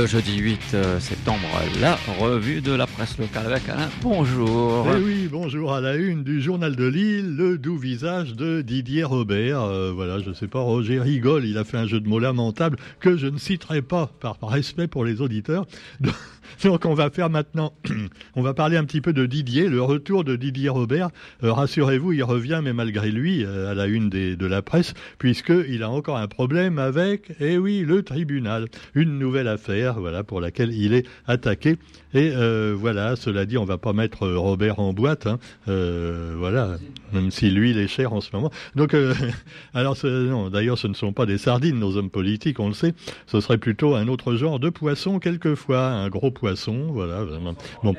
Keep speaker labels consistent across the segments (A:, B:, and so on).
A: le jeudi 8 euh, septembre, la revue de la presse locale avec Alain. Bonjour.
B: Eh oui, bonjour à la une du journal de Lille, le doux visage de Didier Robert. Euh, voilà, je sais pas, Roger rigole, il a fait un jeu de mots lamentable que je ne citerai pas par respect pour les auditeurs. Donc on va faire maintenant, on va parler un petit peu de Didier, le retour de Didier Robert. Euh, rassurez-vous, il revient, mais malgré lui, à la une de la presse, puisqu'il a encore un problème avec, eh oui, le tribunal. Une nouvelle affaire, voilà, pour laquelle il est attaqué. Et euh, voilà, cela dit, on va pas mettre euh, Robert en boîte, hein. euh, voilà, même si lui il est cher en ce moment. Donc, alors, d'ailleurs, ce ne sont pas des sardines, nos hommes politiques, on le sait. Ce serait plutôt un autre genre de poisson, quelquefois, un gros poisson, voilà. Bon.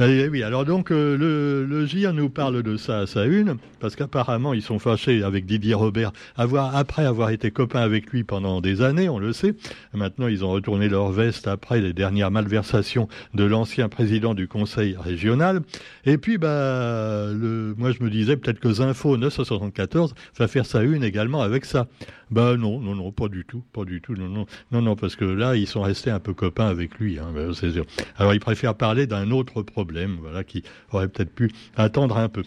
B: Eh oui, alors donc euh, le, le GIR nous parle de ça à sa une, parce qu'apparemment ils sont fâchés avec Didier Robert, après avoir été copains avec lui pendant des années, on le sait. Maintenant ils ont retourné leur veste après les dernières malversations de l'ancien président du conseil régional. Et puis bah, moi je me disais peut-être que Zinfo 974 va faire sa une également avec ça. Bah non, non, non, pas du tout, pas du tout, non, non, non, non, parce que là ils sont restés un peu copains avec lui, hein. Alors ils préfèrent parler d'un autre problème voilà, qui aurait peut-être pu attendre un peu.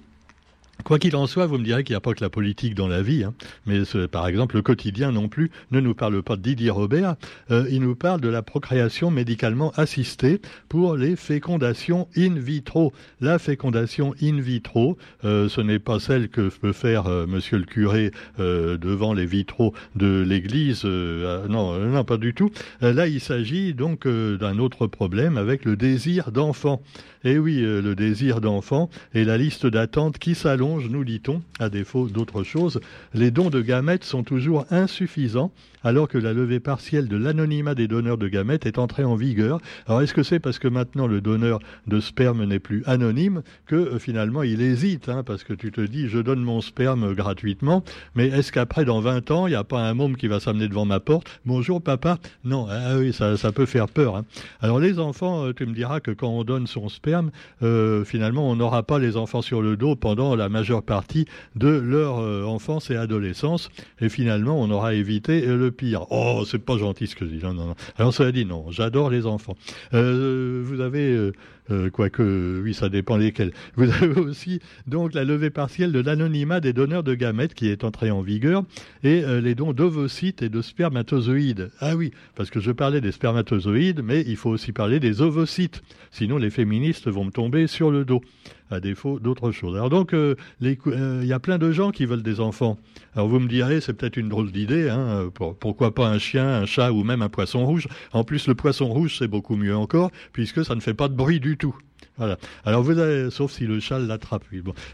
B: Quoi qu'il en soit, vous me direz qu'il n'y a pas que la politique dans la vie, hein. mais par exemple le quotidien non plus ne nous parle pas de Didier Robert, euh, il nous parle de la procréation médicalement assistée pour les fécondations in vitro. La fécondation in vitro, euh, ce n'est pas celle que peut faire euh, Monsieur le curé devant les vitraux de l'église, non, non, pas du tout. là, il s'agit donc d'un autre problème avec le désir d'enfant. Et eh oui, le désir d'enfant et la liste d'attente qui s'allonge nous dit-on, à défaut d'autre chose, les dons de gamètes sont toujours insuffisants alors que la levée partielle de l'anonymat des donneurs de gamètes est entrée en vigueur. Alors est-ce que c'est parce que maintenant le donneur de sperme n'est plus anonyme que euh, finalement il hésite hein, Parce que tu te dis je donne mon sperme gratuitement, mais est-ce qu'après dans 20 ans il n'y a pas un môme qui va s'amener devant ma porte? Bonjour papa Non, ah ça, ça peut faire peur. Hein. Alors les enfants, euh, tu me diras que quand on donne son sperme, euh, finalement on n'aura pas les enfants sur le dos pendant la majeure partie de leur enfance et adolescence, et finalement on aura évité le pire. Oh, c'est pas gentil ce que je dis. Non, non, non. Alors, cela dit, non, j'adore les enfants. Euh, vous avez, euh, euh, quoique, oui, ça dépend lesquels. Vous avez aussi, donc, la levée partielle de l'anonymat des donneurs de gamètes qui est entrée en vigueur et les dons d'ovocytes et de spermatozoïdes. Ah oui, parce que je parlais des spermatozoïdes, mais il faut aussi parler des ovocytes. Sinon, les féministes vont me tomber sur le dos à défaut d'autre chose. Alors donc, euh, euh, il y a plein de gens qui veulent des enfants. Alors vous me direz, c'est peut-être une drôle d'idée, hein, pourquoi pas un chien, un chat ou même un poisson rouge. En plus, le poisson rouge, c'est beaucoup mieux encore, puisque ça ne fait pas de bruit du tout. Alors vous avez, sauf si le chat l'attrape.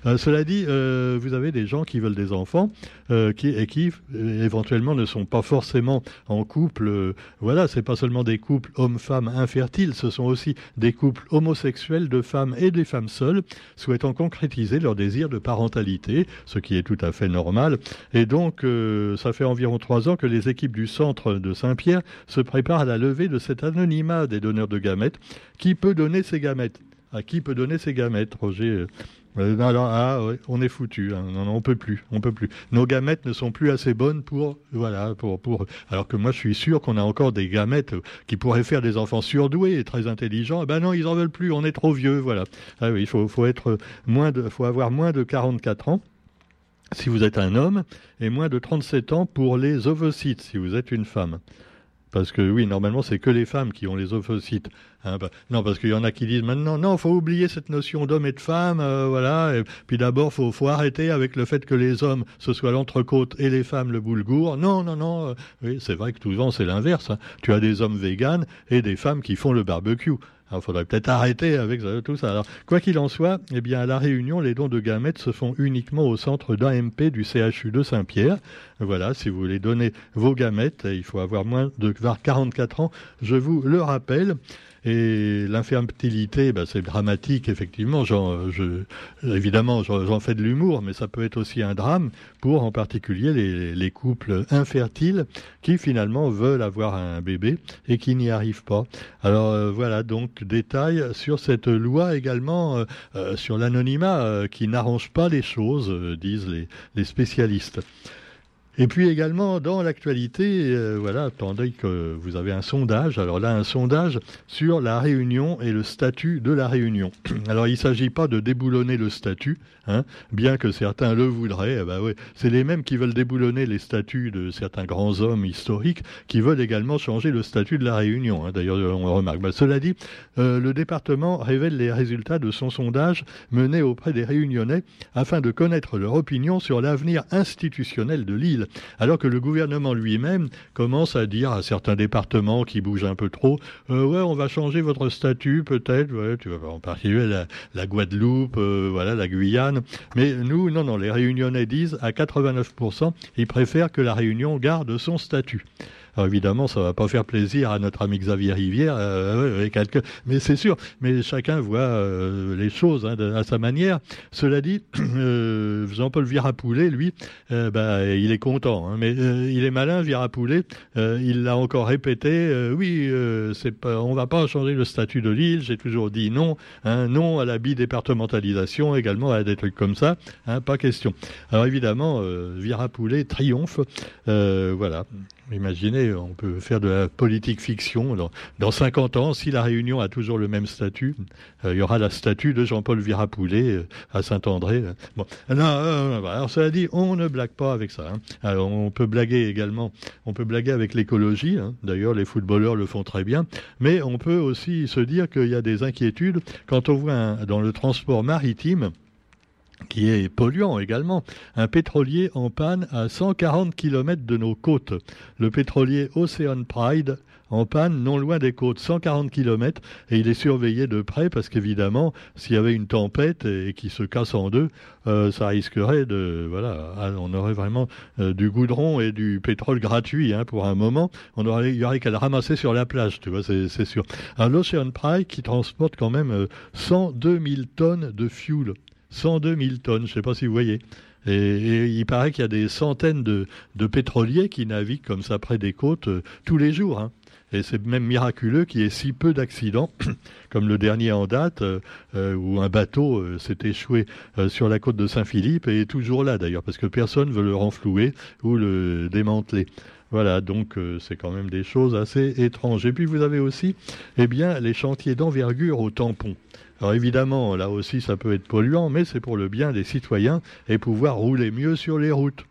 B: Euh, cela dit, euh, vous avez des gens qui veulent des enfants euh, qui, et qui éventuellement ne sont pas forcément en couple. voilà, c'est pas seulement des couples hommes-femmes infertiles, ce sont aussi des couples homosexuels de femmes et des femmes seules souhaitant concrétiser leur désir de parentalité, ce qui est tout à fait normal. Et donc, ça fait environ trois ans que les équipes du centre de Saint-Pierre se préparent à la levée de cet anonymat des donneurs de gamètes. Qui peut donner ces gamètes à qui peut donner ses gamètes, Roger? Euh, ah, on est foutu. Hein. On peut plus, on peut plus. Nos gamètes ne sont plus assez bonnes pour, voilà, pour. Alors que moi, je suis sûr qu'on a encore des gamètes qui pourraient faire des enfants surdoués et très intelligents. Eh ben non, ils en veulent plus. On est trop vieux, voilà. Ah il faut, faut moins de, faut avoir moins de 44 ans si vous êtes un homme et moins de 37 ans pour les ovocytes si vous êtes une femme. Parce que oui, normalement, c'est que les femmes qui ont les ovocytes. Hein, bah, non, parce qu'il y en a qui disent maintenant, non, faut oublier cette notion d'homme et de femme, euh, voilà. Puis d'abord, faut, faut arrêter avec le fait que les hommes ce soit l'entrecôte et les femmes le boulgour. Non, non, non. Euh, oui, c'est vrai que souvent c'est l'inverse. Hein. Tu as des hommes véganes et des femmes qui font le barbecue. Il faudrait peut-être arrêter avec tout ça. Quoi qu'il en soit, eh bien, à la Réunion, les dons de gamètes se font uniquement au centre d'AMP du CHU de Saint-Pierre. Voilà, si vous voulez donner vos gamètes, il faut avoir moins de 44 ans, je vous le rappelle. Et l'infertilité, bah, c'est dramatique, effectivement. Je, évidemment, j'en fais de l'humour, mais ça peut être aussi un drame pour, en particulier, les, les, couples infertiles qui, finalement, veulent avoir un bébé et qui n'y arrivent pas. Alors, euh, voilà, donc, détail sur cette loi également, euh, euh, sur l'anonymat, qui n'arrange pas les choses, disent les spécialistes. Et puis également dans l'actualité, euh, voilà, attendez que vous avez un sondage. Alors là, un sondage sur la Réunion et le statut de la Réunion. Alors il ne s'agit pas de déboulonner le statut, hein, bien que certains le voudraient. Eh ben, c'est les mêmes qui veulent déboulonner les statuts de certains grands hommes historiques, qui veulent également changer le statut de la Réunion. Hein. D'ailleurs, on remarque. Ben, cela dit, euh, le département révèle les résultats de son sondage mené auprès des Réunionnais afin de connaître leur opinion sur l'avenir institutionnel de l'île alors que le gouvernement lui-même commence à dire à certains départements qui bougent un peu trop, euh, ouais, on va changer votre statut peut-être, tu vas en particulier la, la Guadeloupe, euh, voilà, la Guyane, mais nous, non, non, les Réunionnais disent à 89%, ils préfèrent que la Réunion garde son statut. Alors évidemment, ça va pas faire plaisir à notre ami Xavier Rivière, euh, mais c'est sûr. Mais chacun voit euh, les choses hein, à sa manière. Cela dit, euh, Jean-Paul Virapoulet, lui, bah, il est content. Hein, mais il est malin, Virapoulet. il l'a encore répété. oui, c'est pas, on va pas changer le statut de l'île. J'ai toujours dit non. Hein, non à la bidépartementalisation, également à des trucs comme ça. Pas question. Alors évidemment, Virapoulet triomphe. voilà. Imaginez, on peut faire de la politique fiction. Dans, dans 50 ans, si la Réunion a toujours le même statut, euh, il y aura la statue de Jean-Paul Virapoulet euh, à Saint-André. Bon, non, euh, alors cela dit, on ne blague pas avec ça. Hein. Alors, on peut blaguer également, on peut blaguer avec l'écologie. Hein. D'ailleurs, les footballeurs le font très bien. Mais on peut aussi se dire qu'il y a des inquiétudes quand on voit dans le transport maritime qui est polluant également, un pétrolier en panne à 140 km de nos côtes. Le pétrolier Ocean Pride en panne non loin des côtes, 140 km, et il est surveillé de près parce qu'évidemment, s'il y avait une tempête et, qui se casse en deux, euh, ça risquerait de... Voilà, ah, on aurait vraiment euh, du goudron et du pétrole gratuit hein, pour un moment. On aurait, il y aurait qu'à le ramasser sur la plage, tu vois, c'est sûr. L'Ocean Pride qui transporte quand même 102 euh, 000 tonnes de fuel 102 000 tonnes, je ne sais pas si vous voyez. Et, il paraît qu'il y a des centaines de, pétroliers qui naviguent comme ça près des côtes euh, tous les jours. Hein. Et c'est même miraculeux qu'il y ait si peu d'accidents, comme le dernier en date, euh, euh, où un bateau s'est échoué sur la côte de Saint-Philippe et est toujours là d'ailleurs, parce que personne ne veut le renflouer ou le démanteler. Voilà, donc c'est quand même des choses assez étranges. Et puis vous avez aussi, eh bien, les chantiers d'envergure au tampon. Alors évidemment, là aussi, ça peut être polluant, mais c'est pour le bien des citoyens et pouvoir rouler mieux sur les routes.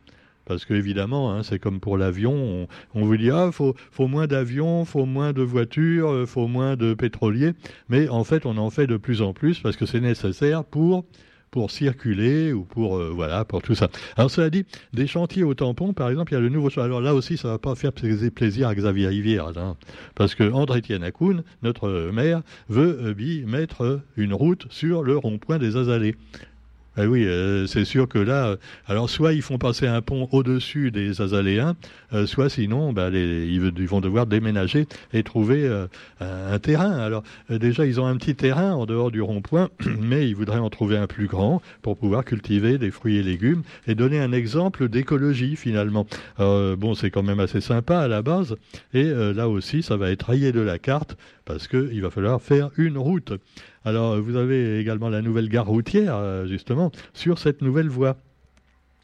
B: Parce qu'évidemment, hein, c'est comme pour l'avion, on, vous dit ah faut, faut moins d'avions, faut moins de voitures, euh, faut moins de pétroliers, mais en fait on en fait de plus en plus parce que c'est nécessaire pour pour circuler ou pour euh, voilà pour tout ça. Alors cela dit, des chantiers au tampon, par exemple, il y a le nouveau. Alors là aussi, ça va pas faire plaisir à Xavier Rivière, hein, parce que André Etienne Akoun, notre maire, veut euh, mettre une route sur le rond-point des Azalées. Eh oui, euh, c'est sûr que là, euh, alors soit ils font passer un pont au-dessus des Azaléens, euh, soit sinon, bah, ils, vont devoir déménager et trouver un, terrain. Alors déjà, ils ont un petit terrain en dehors du rond-point, mais ils voudraient en trouver un plus grand pour pouvoir cultiver des fruits et légumes et donner un exemple d'écologie finalement. bon, c'est quand même assez sympa à la base, et là aussi, ça va être rayé de la carte parce qu'il va falloir faire une route. Alors, vous avez également la nouvelle gare routière, euh, justement, sur cette nouvelle voie.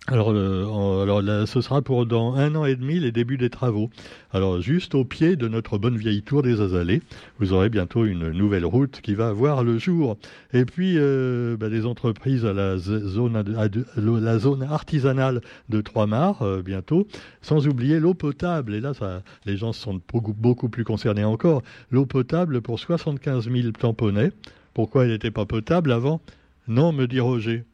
B: Alors, euh, alors ce sera pour dans un an et demi les débuts des travaux. Alors, juste au pied de notre bonne vieille tour des Azalées, vous aurez bientôt une nouvelle route qui va voir le jour. Et puis, euh, bah, les entreprises à la zone, la zone artisanale de Trois-Mars, bientôt, sans oublier l'eau potable. Et là, ça, les gens sont beaucoup, beaucoup plus concernés encore. L'eau potable pour 75 000 tamponnets. Pourquoi elle n'était pas potable avant? Non, me dit Roger.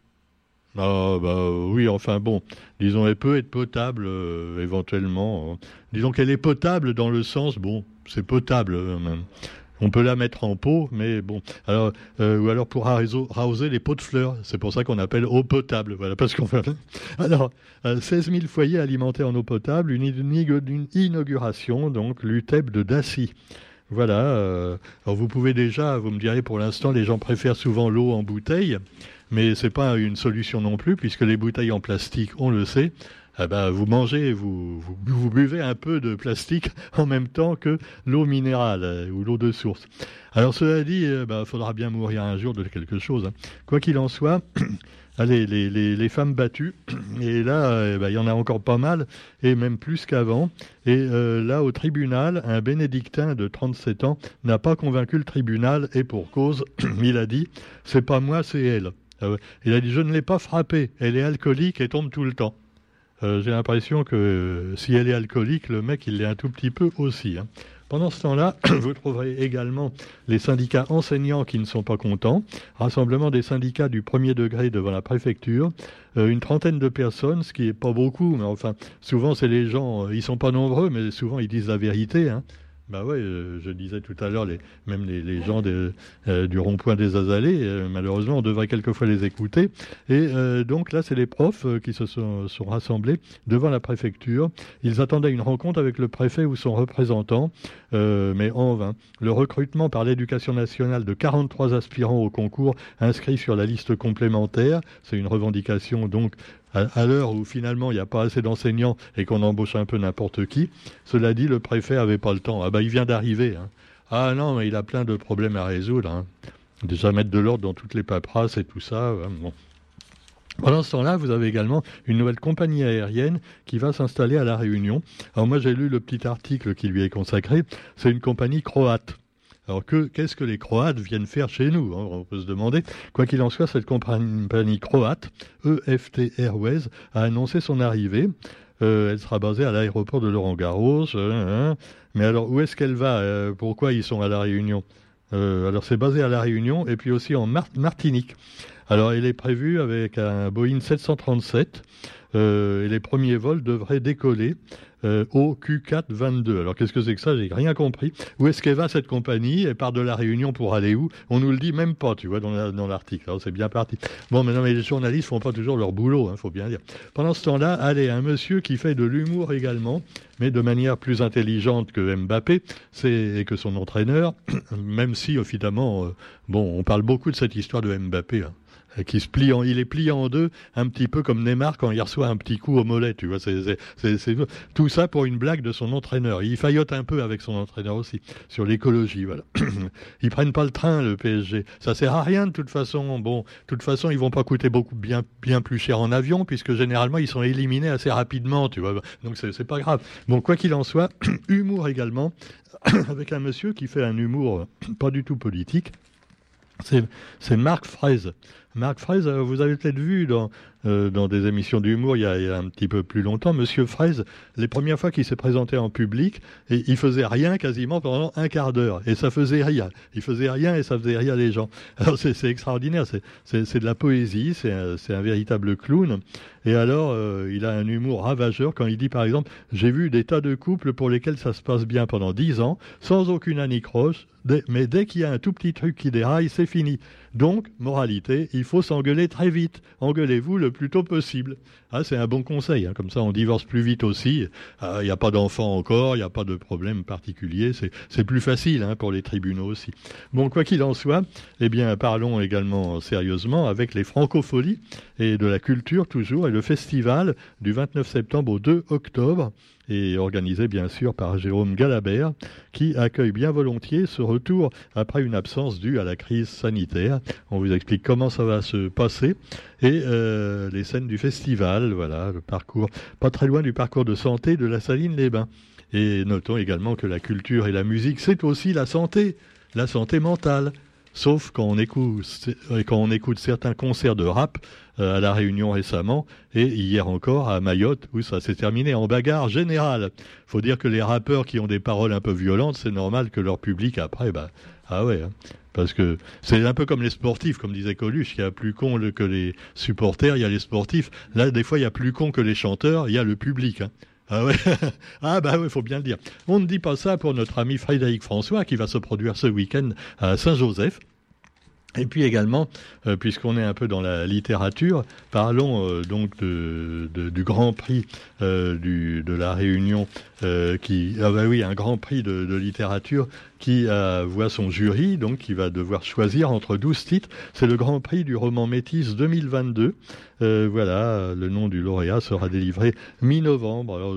B: Ah bah oui, enfin bon, disons elle peut être potable euh, éventuellement. Disons qu'elle est potable dans le sens, bon, c'est potable. Euh, on peut la mettre en pot, mais bon. Alors, euh, ou alors pour arroser les pots de fleurs. C'est pour ça qu'on appelle eau potable. Voilà, parce qu'on. Alors, 16 000 foyers alimentés en eau potable, une, une inauguration, donc l'UTEP de Dacy. Voilà. Euh, alors vous pouvez déjà, vous me direz pour l'instant, les gens préfèrent souvent l'eau en bouteille, mais c'est pas une solution non plus, puisque les bouteilles en plastique, on le sait, eh ben, vous mangez, vous, vous, buvez un peu de plastique en même temps que l'eau minérale euh, ou l'eau de source. Alors cela dit, il euh, bah, faudra bien mourir un jour de quelque chose. Hein. Quoi qu'il en soit, allez, les, les, femmes battues, et là, euh, bah, il y en a encore pas mal, et même plus qu'avant. Et là, au tribunal, un bénédictin de 37 ans n'a pas convaincu le tribunal, et pour cause, il a dit, c'est pas moi, c'est elle. Ah il a dit, je ne l'ai pas frappée, elle est alcoolique et tombe tout le temps. Euh, j'ai l'impression que euh, si elle est alcoolique, le mec, il l'est un tout petit peu aussi. Hein. Pendant ce temps-là, vous trouverez également les syndicats enseignants qui ne sont pas contents, rassemblement des syndicats du premier degré devant la préfecture, euh, une trentaine de personnes, ce qui n'est pas beaucoup, mais enfin, souvent c'est les gens, ils sont pas nombreux, mais souvent ils disent la vérité. Hein. Bah euh, je disais tout à l'heure, même les, gens euh, du rond-point des Azalées, euh, malheureusement, on devrait quelquefois les écouter. Et donc là, c'est les profs qui se sont, sont, rassemblés devant la préfecture. Ils attendaient une rencontre avec le préfet ou son représentant, mais en vain. Le recrutement par l'éducation nationale de 43 aspirants au concours inscrits sur la liste complémentaire, c'est une revendication donc à, l'heure où finalement il n'y a pas assez d'enseignants et qu'on embauche un peu n'importe qui. Cela dit, le préfet avait pas le temps. Ah bah il vient d'arriver. Hein. Ah non, mais il a plein de problèmes à résoudre. Hein. Déjà mettre de l'ordre dans toutes les paperasses et tout ça. Hein, bon. Pendant ce temps-là, vous avez également une nouvelle compagnie aérienne qui va s'installer à La Réunion. Alors moi, j'ai lu le petit article qui lui est consacré. C'est une compagnie croate. Alors que qu'est-ce que les Croates viennent faire chez nous hein, On peut se demander. Quoi qu'il en soit, cette compagnie croate, EFT Airways, a annoncé son arrivée. Euh, elle sera basée à l'aéroport de Laurent Garros. Hein, hein. Mais alors, où est-ce qu'elle va euh, Pourquoi ils sont à La Réunion? Euh, Alors, c'est basé à La Réunion et puis aussi en Martinique. Alors, elle est prévue avec un Boeing 737 et les premiers vols devraient décoller euh, au Q422. Alors qu'est-ce que c'est que ça? J'ai rien compris. Où est-ce qu'elle va cette compagnie? Elle part de la Réunion pour aller où? On nous le dit même pas, tu vois, dans l'article. Alors c'est bien parti. Bon, maintenant, mais les journalistes font pas toujours leur boulot, hein, faut bien dire. Pendant ce temps-là, allez, un monsieur qui fait de l'humour également, mais de manière plus intelligente que Mbappé, c'est que son entraîneur, même si évidemment, euh, bon, on parle beaucoup de cette histoire de Mbappé. Hein qui se plie en, il est plié en deux, un petit peu comme Neymar quand il reçoit un petit coup au mollet, tu vois. C'est, tout ça pour une blague de son entraîneur. Il faillote un peu avec son entraîneur aussi sur l'écologie, voilà. ils prennent pas le train, le PSG. Ça sert à rien de toute façon. Bon, de toute façon, ils vont pas coûter beaucoup bien, plus cher en avion puisque généralement ils sont éliminés assez rapidement, tu vois. Donc pas grave. Bon, quoi qu'il en soit, humour également avec un monsieur qui fait un humour pas du tout politique. C'est Marc Fraise. Marc Fraise, euh, vous avez peut-être vu dans, euh, dans des émissions d'humour il, y a un petit peu plus longtemps, Monsieur Fraise, les premières fois qu'il s'est présenté en public, il faisait rien quasiment pendant un quart d'heure, et ça faisait rire. Il faisait rien et ça faisait rire les gens. Alors c'est extraordinaire, c'est de la poésie, c'est un, un, véritable clown. Et alors, euh, il a un humour ravageur quand il dit, par exemple, j'ai vu des tas de couples pour lesquels ça se passe bien pendant dix ans, sans aucune anicroche, mais dès qu'il y a un tout petit truc qui déraille, c'est fini. Donc, moralité, il faut s'engueuler très vite. Engueulez-vous le plus tôt possible. Ah, c'est un bon conseil. Hein. Comme ça, on divorce plus vite aussi. Ah, il n'y a pas d'enfant encore, il n'y a pas de problème particulier. C'est plus facile hein, pour les tribunaux aussi. Bon, quoi qu'il en soit, eh bien, parlons également sérieusement avec les francopholies et de la culture toujours et le festival du 29 septembre au 2 octobre et organisé bien sûr par Jérôme Galabert, qui accueille bien volontiers ce retour après une absence due à la crise sanitaire. On vous explique comment ça va se passer et euh, les scènes du festival, voilà, le parcours, pas très loin du parcours de santé de la Saline-les-Bains. Et notons également que la culture et la musique, c'est aussi la santé, la santé mentale. Sauf quand on écoute, quand on écoute certains concerts de rap euh, à La Réunion récemment et hier encore à Mayotte où ça s'est terminé en bagarre générale. Faut dire que les rappeurs qui ont des paroles un peu violentes, c'est normal que leur public après, bah, ah ouais. Hein. Parce que c'est un peu comme les sportifs, comme disait Coluche, il y a plus con que les supporters, il y a les sportifs. Là, des fois, il y a plus con que les chanteurs, il y a le public. Hein. Ah ouais Ah bah oui, faut bien le dire. On ne dit pas ça pour notre ami Frédéric François qui va se produire ce week-end à Saint-Joseph. Et puis également, euh, puisqu'on est un peu dans la littérature, parlons euh, donc de, du Grand Prix euh, de la Réunion, qui ah bah oui, un Grand Prix de, de littérature qui voit son jury, donc qui va devoir choisir entre 12 titres. C'est le Grand Prix du roman Métis 2022. voilà, le nom du lauréat sera délivré mi-novembre. Alors,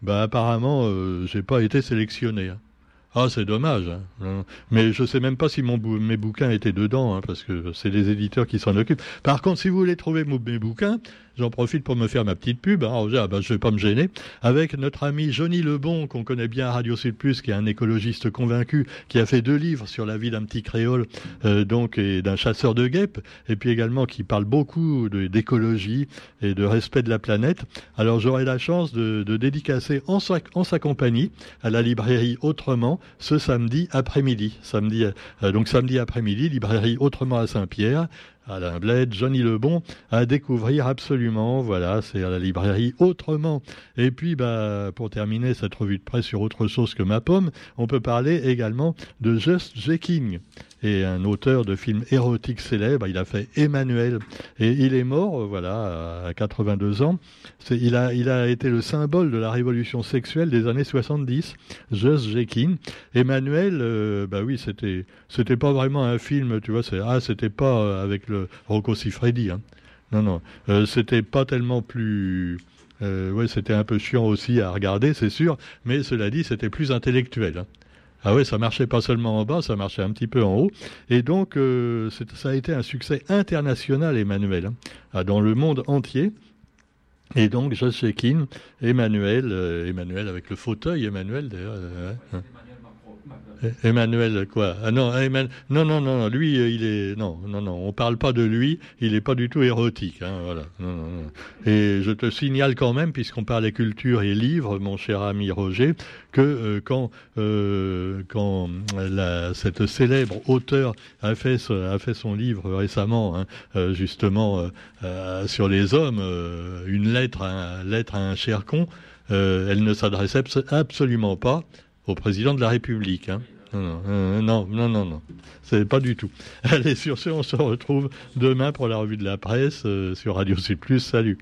B: bah, apparemment, j'ai pas été sélectionné. Hein. Ah, c'est dommage. Hein. Mais je sais même pas si mon mes bouquins étaient dedans, hein, parce que c'est les éditeurs qui s'en occupent. Par contre, si vous voulez trouver mes bouquins, J'en profite pour me faire ma petite pub. Hein, je ne vais pas me gêner. Avec notre ami Johnny Lebon, qu'on connaît bien à Radio Sud Plus, qui est un écologiste convaincu, qui a fait deux livres sur la vie d'un petit créole, euh, donc, et d'un chasseur de guêpes, et puis également qui parle beaucoup d'écologie et de respect de la planète. Alors, j'aurai la chance de, dédicacer en sa, en sa, compagnie à la librairie Autrement ce samedi après-midi. Samedi, euh, donc samedi après-midi, librairie Autrement à Saint-Pierre. Alain Bled, Johnny Lebon, à découvrir absolument. Voilà, c'est à la librairie Autrement. Et puis, bah, pour terminer cette revue de presse sur autre chose que ma pomme, on peut parler également de Just J. Et un auteur de films érotiques célèbres. Il a fait Emmanuel et il est mort, voilà, à 82 ans. Il a, il a été le symbole de la révolution sexuelle des années 70. Just Jekin. Emmanuel, euh, bah oui, c'était, c'était pas vraiment un film, tu vois. C'est, ah, c'était pas euh, avec le Rocco Siffredi. Hein. Non, non, euh, c'était pas tellement plus. Euh, ouais, c'était un peu chiant aussi à regarder, c'est sûr, mais cela dit, c'était plus intellectuel. Hein. Ah oui, ça marchait pas seulement en bas, ça marchait un petit peu en haut. Et donc, euh, ça a été un succès international, Emmanuel, hein, ah, dans le monde entier. Et donc, Josh Emmanuel, euh, Emmanuel avec le fauteuil, Emmanuel d'ailleurs. Euh, hein. Emmanuel quoi ah non, non, non, non, lui, il est non, non, non, on parle pas de lui, il est pas du tout érotique, hein, voilà. Et je te signale quand même, puisqu'on parlait culture et livres, mon cher ami Roger, que euh, quand euh, quand cette célèbre auteur a fait a fait son livre récemment, hein, euh, justement sur les hommes, une lettre, à, lettre à un cher con, elle ne s'adressait absolument pas au président de la République. Hein. Non, non, non, non, non, c'est pas du tout. Allez, sur ce, on se retrouve demain pour la revue de la presse sur Radio C+. Salut.